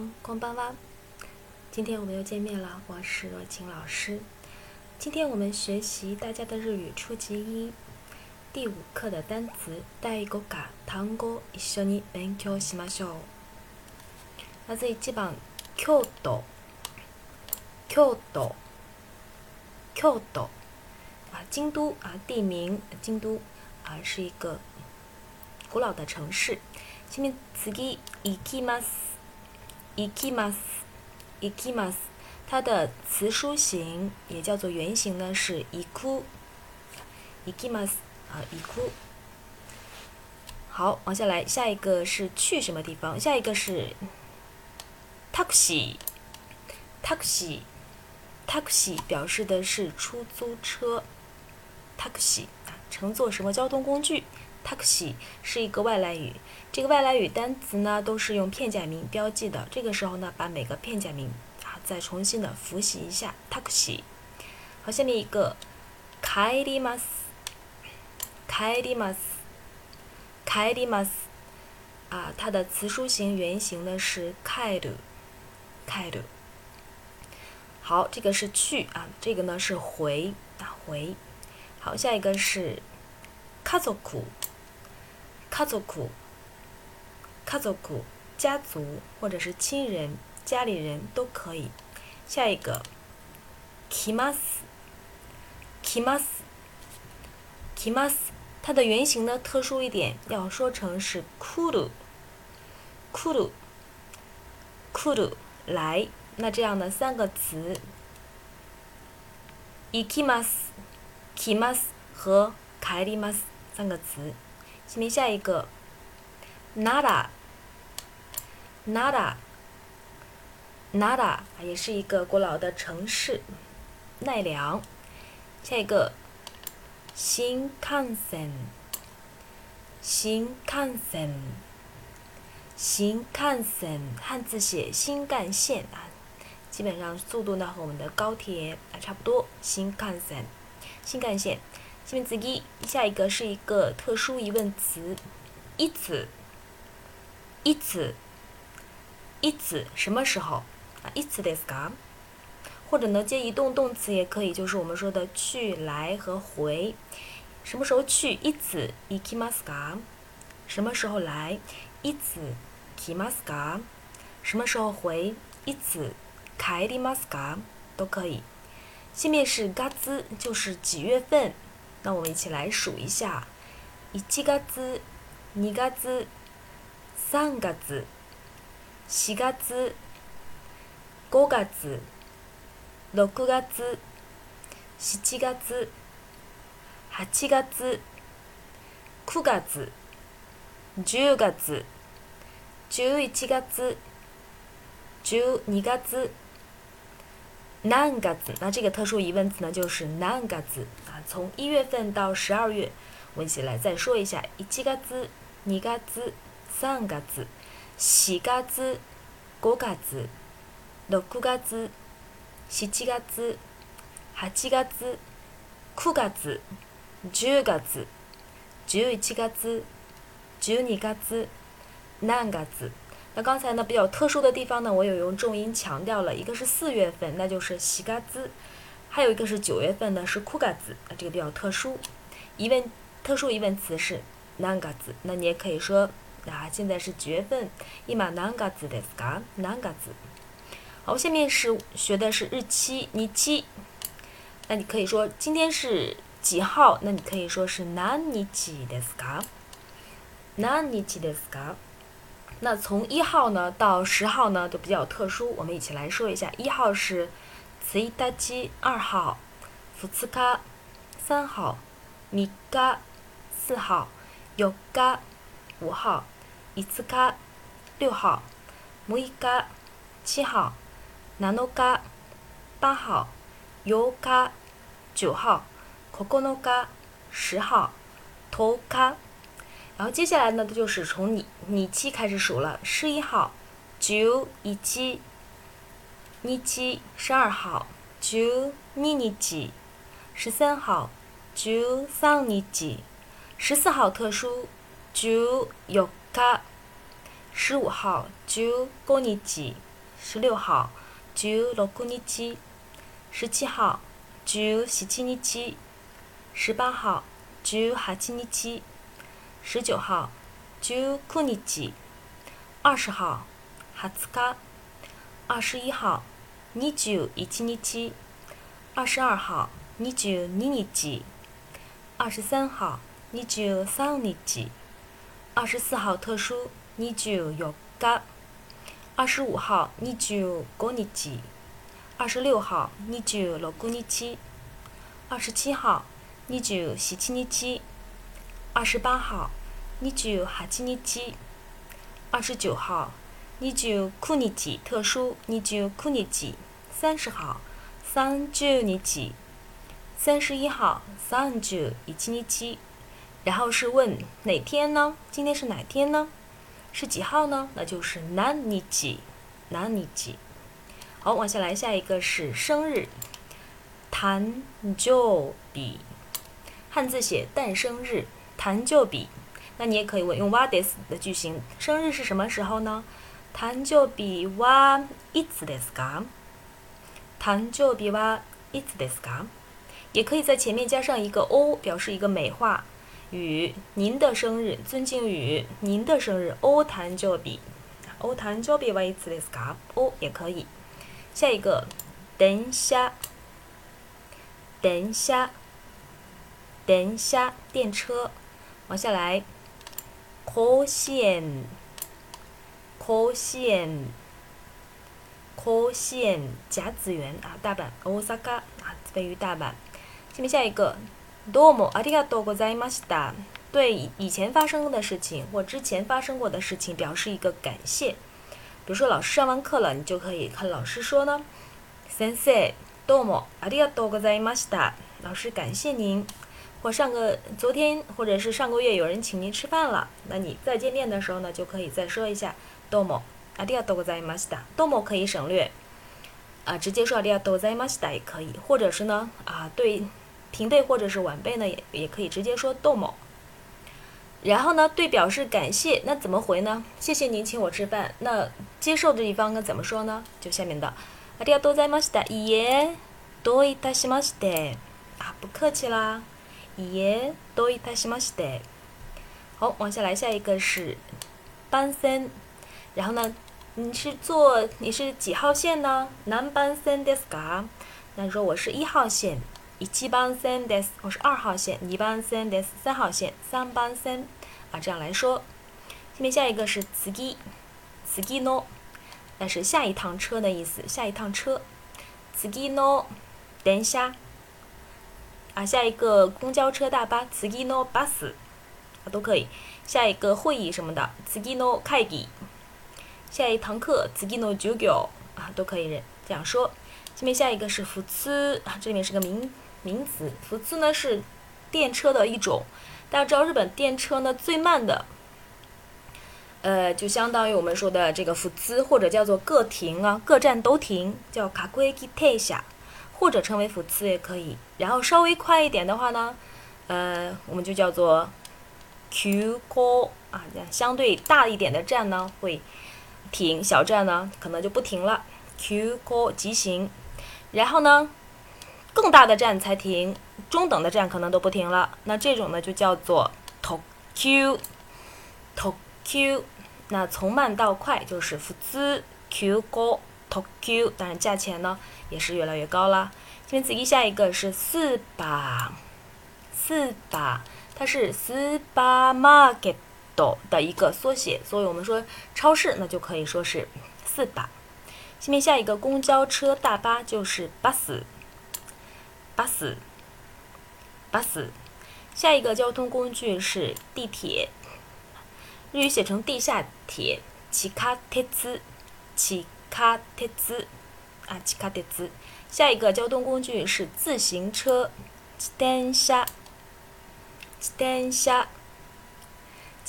桑，空班哇！今天我们又见面了，我是若晴老师。今天我们学习大家的日语初级一第五课的单词第五課単語一緒に勉強しましょう。まず一番京都，京都，京都啊，京都啊，地名京都啊，是一个古老的城市。下面次行きます。行きます。 ikimas，ikimas，它的词书形也叫做原型呢是 iku，ikimas 啊 iku。好，往下来，下一个是去什么地方？下一个是 taxi，taxi，taxi 表示的是出租车，taxi 啊乘坐什么交通工具？？taxi 是一个外来语，这个外来语单词呢都是用片假名标记的。这个时候呢，把每个片假名啊再重新的复习一下。taxi，好，下面一个帰ります。帰ります。帰ります。啊，它的词书形原形呢是帰る。帰る。好，这个是去啊，这个呢是回啊回。好，下一个是家族。 家族，家族，家族或者是亲人、家里人都可以。下一个，k i m a s k i m a s k i m a s 它的原型呢特殊一点，要说成是 kuru，kuru，kuru 来。那这样的三个词，ikimas，kimas 和 karimas 三个词。下面下一个，Nara，Nara，Nara 也是一个古老的城市，奈良。下一个，新干线，新干线，新干线，汉字写新干线。啊，基本上速度呢和我们的高铁啊差不多。新干线，新干线。下面次一，下一个是一个特殊疑问词，いつ，いつ，いつ什么时候啊？いつですか？或者呢，接移动动词也可以，就是我们说的去、来和回。什么时候去？いつ行きますか？什么时候来？いつ来ますか？什么时候回？いつ帰りますか？都可以。下面是嘎兹，就是几月份。 那我们一起来数一下：一月、二月、三月、四月、五月、六月、七月、八月、九月、十月、十一月、十二月。何月？那这个特殊疑问词呢，就是何月。从一月份到十二月，我一起来再说一下：一月、二月、三月、四月、五月、六月、七月、八月、九月、十月、十一月、十二月、何月？那刚才呢比较特殊的地方呢，我有用重音强调了，一个是四月份，那就是西嘎兹，还有一个是九月份呢是库嘎子，啊这个比较特殊。疑问特殊疑问词是南嘎子，那你也可以说啊现在是几月份？伊玛南嘎兹的嘎南嘎子。好，下面是学的是日期，日期。那你可以说今天是几号？那你可以说是南日期的嘎南日期的嘎。那从一号呢到十号呢都比较特殊，我们一起来说一下。一号是次一大基，二号福次卡，三号米嘎，四号有嘎，五号伊次卡，六号木伊嘎，七号南诺嘎，八号尤嘎，九号可可诺嘎，十号托卡。然后接下来呢，它就是从你你期开始数了。十一号，九一七，日七；十二号，九二日七；十三号，九三日七；十四号特殊，九有卡；十五号，九五你七；十六号十六日，十七号十七日，十八号十八日，十九号十九日，二十号二十日，二十一号二十一日，二十二号二十二日，二十三号二十三日，二十四号特殊二十四日。二十五号二十五日，二十六号二十六日，二十七号二十七日，二十八号二十八日，二十九号二十九日特殊二十九日，三十号三十日，三十一号三十一日，然后是问哪天呢？今天是哪天呢？是几号呢？那就是何日，何日。好，往下来，下一个是生日，誕生日，汉字写诞生日，誕生日。那你也可以问用 wa des 的句型，生日是什么时候呢？誕生日はいつですか？誕生日はいつですか？也可以在前面加上一个 o，表示一个美化。与您的生日，尊敬语，您的生日，お誕生日，お誕生日はいつですか？お也可以。下一个，等下，等下，等下，电车。往下来，甲子園， 柯县，柯县甲子园啊，大阪，Osaka 啊，位于大阪。下面下一个，どうもありがとうございました。对以前发生的事情或之前发生过的事情表示一个感谢。比如说老师上完课了，你就可以和老师说呢，先生，どうもありがとうございました。老师感谢您。或上个昨天或者是上个月有人请您吃饭了，那你再见面的时候呢，就可以再说一下。豆某，阿迪亚豆在马西达，豆某可以省略，啊，直接说阿迪亚豆在马西达也可以，或者是呢，啊，对平辈或者是晚辈呢，也也可以直接说豆某。然后呢，对表示感谢，那怎么回呢？谢谢您请我吃饭。那接受的一方该怎么说呢？就下面的阿迪亚豆在马西达，伊耶多伊塔西马西达，啊，不客气啦，伊耶多伊塔西马西达。好，往下来，下一个是班森。然后呢，你是坐你是几号线呢？南班森ですか？那说我是一号线。一番線です，我是二号线。二番線です，三号线。三番線啊，这样来说。下面下一个是次ぎの，那是下一趟车的意思。下一趟车。次の電車啊，下一个公交车、大巴。次のバス啊，都可以。下一个会议什么的。次の会議。 下一堂课。次の授業啊，都可以这样说。下面下一个是普通啊，这里面是个名。名词，普次呢是电车的一种。大家知道日本电车呢最慢的，呃，就相当于我们说的这个普次，或者叫做各停啊，各站都停，叫卡库基泰下，或者称为普次也可以。然后稍微快一点的话呢，呃，我们就叫做 Q 高啊，相对大一点的站呢会停，小站呢可能就不停了。Q 高急行，然后呢？更大的站才停，中等的站可能都不停了。那这种呢就叫做 Tokyo，Tokyo。那从慢到快就是福兹 Q 高 Tokyo，当然价钱呢也是越来越高啦。下面仔细下一个是四把，四把，它是四八 Market 的一个缩写，所以我们说超市那就可以说是四把。下面下一个公交车大巴就是 bus。巴士，巴士。下一个交通工具是地铁，日语写成地下铁，地下铁子，地下铁子，啊，地下铁子。下一个交通工具是自行车，自転車，自転車，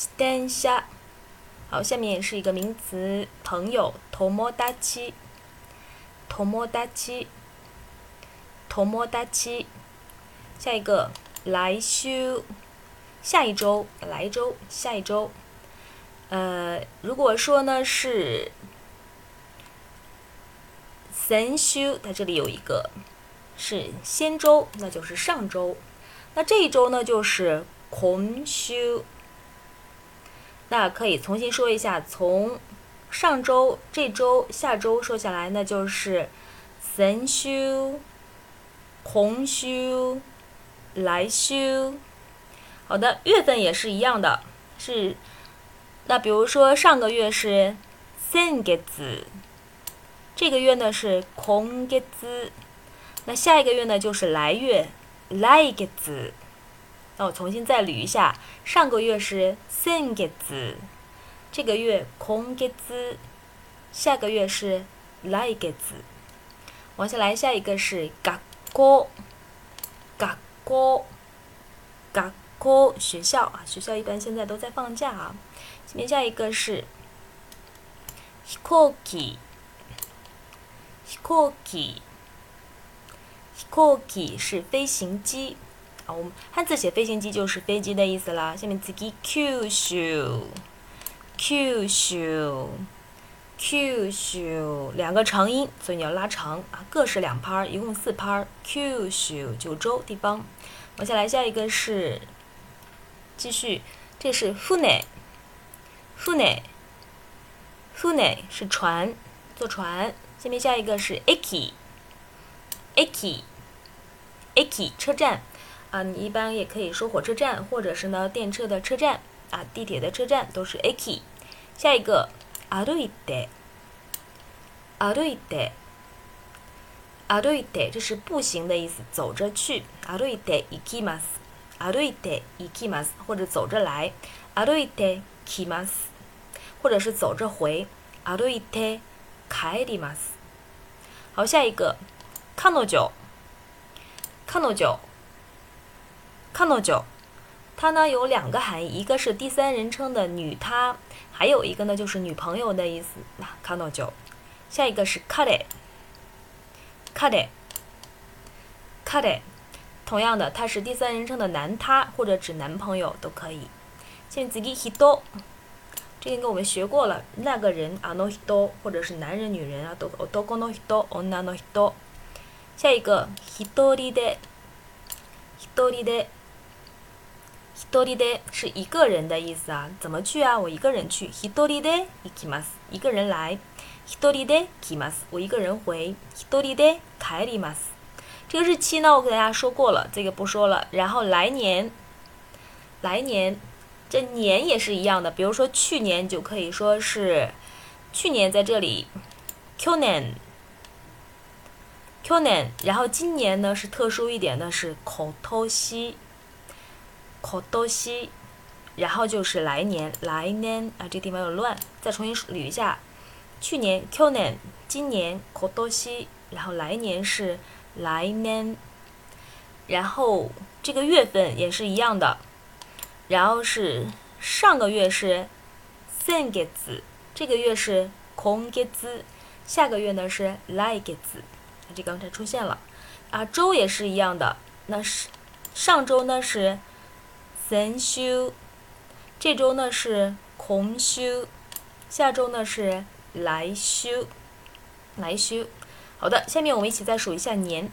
自転車。好，下面是一个名词，朋友，友達，友達。头摸大七，下一个来修，下一周，来周，下一周。呃，如果说呢是先週它这里有一个是先周，那就是上周。那这一周呢，就是今週。那可以重新说一下，从上周、这周、下周说下来，那就是先週、今週、来週。好的，月份也是一样的，是。那比如说上个月是先月子，这个月呢是空月子，那下一个月呢就是来月来月子。那我重新再捋一下，上个月是先月子，这个月空月子，下个月是来月子。往下来，下一个是学校，学校，学校，学校啊，学校一般现在都在放假啊。今天下一个是飛行機，飛行機，飛行機是飞行机啊。我们汉字写飞行机就是飞机的意思啦。下面自己 Q 修，Q 修，Q 修，两个长音，所以你要拉长啊。各是两拍儿，一共四拍儿。Q 修，九州地方。往下来，下一个是继续，这是船。船，是船，坐船。下面下一个是 eki，eki，eki 车站啊，你一般也可以说火车站，或者是呢电车的车站啊，地铁的车站都是 eki。下一个歩いて，歩いて，歩いて，这是步行的意思，走着去。歩いて行きます，歩いて行きます，或者走着来。歩いて来ます。或者是走着回，歩いて帰ります。好，下一个，彼女，彼女， 彼女，它呢有两个含义，一个是第三人称的女她，还有一个呢就是女朋友的意思。那彼女，下一个是彼，彼，彼，同样的，它是第三人称的男他或者指男朋友都可以。现在自己人。这个跟我们学过了，那个人あの人或者是男人、女人啊，都男の人、女の人。下一个一人で、一人で、 一人で是一个人的意思啊，怎么去啊？我一个人去。一人で行きます，一个人来。一人で来ます，我一个人回。一人で帰ります。这个日期呢，我给大家说过了，这个不说了。然后来年，来年。这年也是一样的，比如说去年就可以说是去年在这里去年，去年，然后今年呢是特殊一点的是口头西， 口头西，然后就是来年，来年啊，这地方有乱，再重新捋一下，去年去年，今年口头西，然后来年是来年，然后这个月份也是一样的。然后是上个月是先月子，这个月是今月子，下个月呢是来月子，这刚才出现了啊。周也是一样的，那是上周呢是先週，这周呢是空修，下周呢是来修，来修。好的，下面我们一起再数一下年，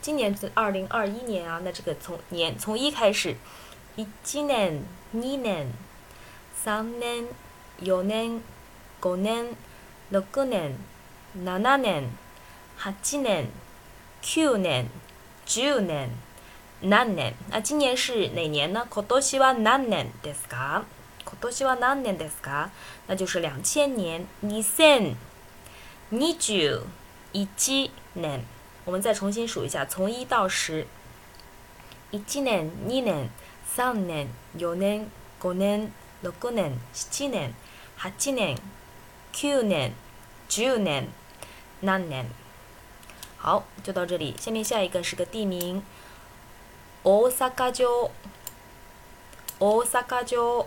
今年是二零二一年啊，那这个从年从一开始。1年、2年、3年、4年、5年、6年、7年、8年、9年、10年、何年啊？今年是哪年呢？今年は何年ですか？今年は何年ですか？那就是两千年。2021年。我们再重新数一下，从一到十。1年、2年。三年、四年、五年、六年、七年、八年、九年、十年、何年？好，就到这里。下面下一个是个地名， 大阪城。大阪城。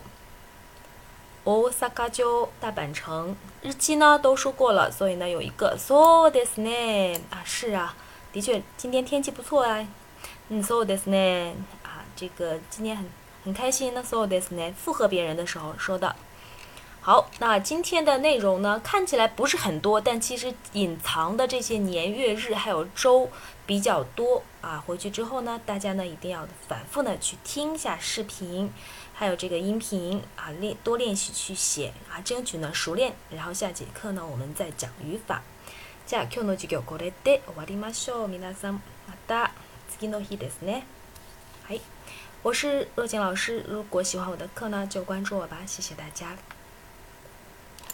大阪城，大阪城。日期呢都说过了，所以呢有一个そうですね啊，是啊，的确今天天气不错啊。嗯，そうですね。这个今天很很开心，那所有的是呢附和别人的时候说的。 好，那今天的内容呢，看起来不是很多，但其实隐藏的这些年月日还有周比较多啊。回去之后呢，大家呢一定要反复的去听一下视频，还有这个音频啊，练多练习去写啊，争取呢熟练。然后下节课呢，我们再讲语法。じゃあ今日の授業これで終わりましょう。皆さんまた次の日ですね。はい。我是若晴老师，如果喜欢我的课呢，就关注我吧，谢谢大家。